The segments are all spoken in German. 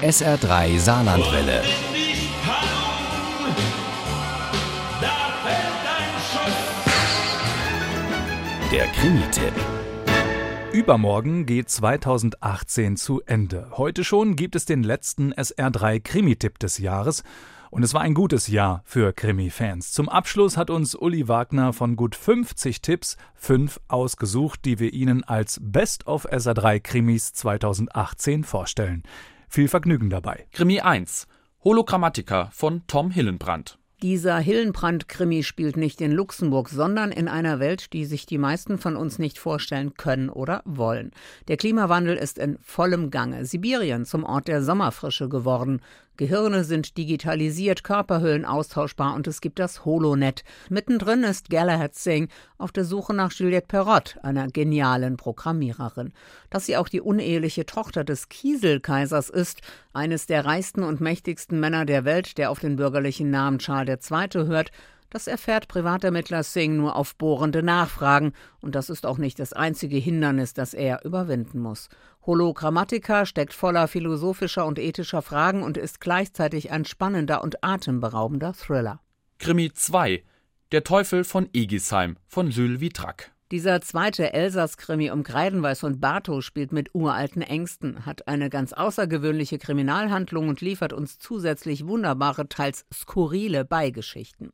SR3 Saarlandwelle. Der Krimi-Tipp. Übermorgen geht 2018 zu Ende. Heute schon gibt es den letzten SR3 Krimi-Tipp des Jahres. Und es war ein gutes Jahr für Krimi-Fans. Zum Abschluss hat uns Uli Wagner von gut 50 Tipps fünf ausgesucht, die wir Ihnen als Best of SR3 Krimis 2018 vorstellen. Viel Vergnügen dabei. Krimi 1 Hologrammatiker von Tom Hillenbrand. Dieser Hillenbrand-Krimi spielt nicht in Luxemburg, sondern in einer Welt, die sich die meisten von uns nicht vorstellen können oder wollen. Der Klimawandel ist in vollem Gange. Sibirien zum Ort der Sommerfrische geworden. Gehirne sind digitalisiert, Körperhüllen austauschbar und es gibt das Holonet. Mittendrin ist Galahad Singh auf der Suche nach Juliette Perrott, einer genialen Programmiererin. Dass sie auch die uneheliche Tochter des Kieselkaisers ist, eines der reichsten und mächtigsten Männer der Welt, der auf den bürgerlichen Namen Charles II. hört, das erfährt Privatermittler Singh nur auf bohrende Nachfragen, und das ist auch nicht das einzige Hindernis, das er überwinden muss. Hologrammatika steckt voller philosophischer und ethischer Fragen und ist gleichzeitig ein spannender und atemberaubender Thriller. Krimi 2 Der Teufel von Egisheim von Jules Vitrak. Dieser zweite Elsass-Krimi um Greidenweiß und Bartow spielt mit uralten Ängsten, hat eine ganz außergewöhnliche Kriminalhandlung und liefert uns zusätzlich wunderbare, teils skurrile Beigeschichten.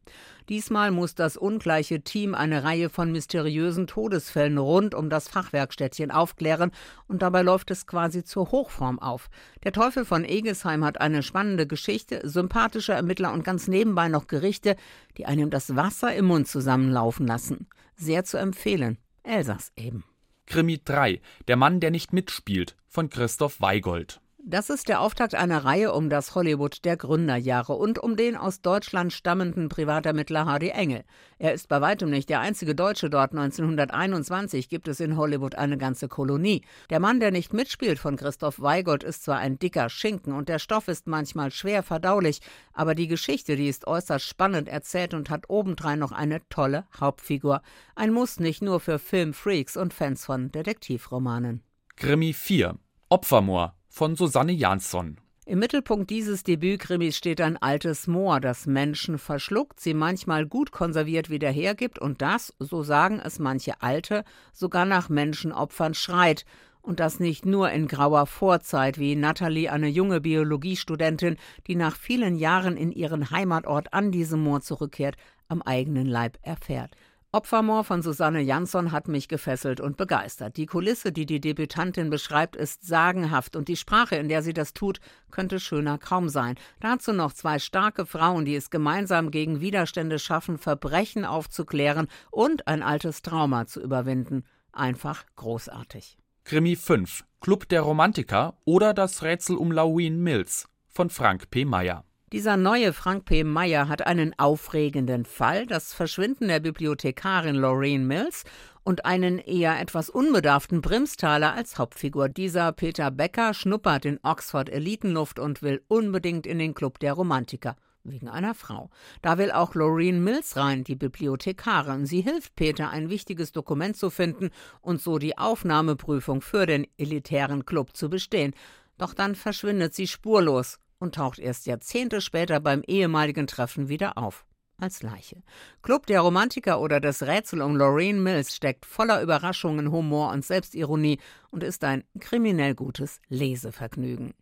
Diesmal muss das ungleiche Team eine Reihe von mysteriösen Todesfällen rund um das Fachwerkstättchen aufklären und dabei läuft es quasi zur Hochform auf. Der Teufel von Egesheim hat eine spannende Geschichte, sympathische Ermittler und ganz nebenbei noch Gerichte, die einem das Wasser im Mund zusammenlaufen lassen. Sehr zu empfehlen. Elsass eben. Krimi 3 Der Mann, der nicht mitspielt von Christoph Weigold. Das ist der Auftakt einer Reihe um das Hollywood der Gründerjahre und um den aus Deutschland stammenden Privatermittler Hardy Engel. Er ist bei weitem nicht der einzige Deutsche dort. 1921 gibt es in Hollywood eine ganze Kolonie. Der Mann, der nicht mitspielt von Christoph Weigold, ist zwar ein dicker Schinken und der Stoff ist manchmal schwer verdaulich, aber die Geschichte, die ist äußerst spannend erzählt und hat obendrein noch eine tolle Hauptfigur. Ein Muss nicht nur für Filmfreaks und Fans von Detektivromanen. Krimi 4 Opfermoor von Susanne Jansson. Im Mittelpunkt dieses Debütkrimis steht ein altes Moor, das Menschen verschluckt, sie manchmal gut konserviert wieder hergibt und das, so sagen es manche Alte, sogar nach Menschenopfern schreit. Und das nicht nur in grauer Vorzeit, wie Natalie, eine junge Biologiestudentin, die nach vielen Jahren in ihren Heimatort an diesem Moor zurückkehrt, am eigenen Leib erfährt. Opfermoor von Susanne Jansson hat mich gefesselt und begeistert. Die Kulisse, die die Debütantin beschreibt, ist sagenhaft und die Sprache, in der sie das tut, könnte schöner kaum sein. Dazu noch zwei starke Frauen, die es gemeinsam gegen Widerstände schaffen, Verbrechen aufzuklären und ein altes Trauma zu überwinden. Einfach großartig. Krimi 5 Club der Romantiker oder das Rätsel um Lauine Mills von Frank P. Meyer. Dieser neue Frank P. Meyer hat einen aufregenden Fall, das Verschwinden der Bibliothekarin Lorraine Mills und einen eher etwas unbedarften Brimstaler als Hauptfigur. Dieser Peter Becker schnuppert in Oxford Elitenluft und will unbedingt in den Club der Romantiker. Wegen einer Frau. Da will auch Lorraine Mills rein, die Bibliothekarin. Sie hilft Peter, ein wichtiges Dokument zu finden und so die Aufnahmeprüfung für den elitären Club zu bestehen. Doch dann verschwindet sie spurlos und taucht erst Jahrzehnte später beim ehemaligen Treffen wieder auf. Als Leiche. Club der Romantiker oder das Rätsel um Lorraine Mills steckt voller Überraschungen, Humor und Selbstironie und ist ein kriminell gutes Lesevergnügen.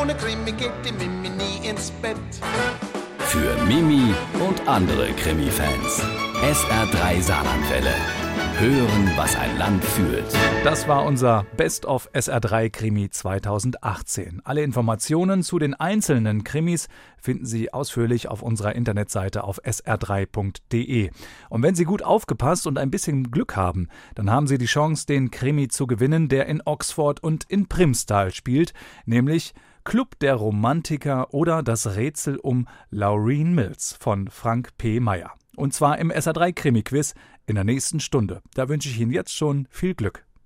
Ohne Krimi geht die Mimi nie ins Bett. Für Mimi und andere Krimi-Fans. SR3 Saarlandwelle. Hören, was ein Land fühlt. Das war unser Best of SR3 Krimi 2018. Alle Informationen zu den einzelnen Krimis finden Sie ausführlich auf unserer Internetseite auf sr3.de. Und wenn Sie gut aufgepasst und ein bisschen Glück haben, dann haben Sie die Chance, den Krimi zu gewinnen, der in Oxford und in Primstal spielt, nämlich Club der Romantiker oder das Rätsel um Laureen Mills von Frank P. Meyer. Und zwar im SR3 Krimi-Quiz in der nächsten Stunde. Da wünsche ich Ihnen jetzt schon viel Glück.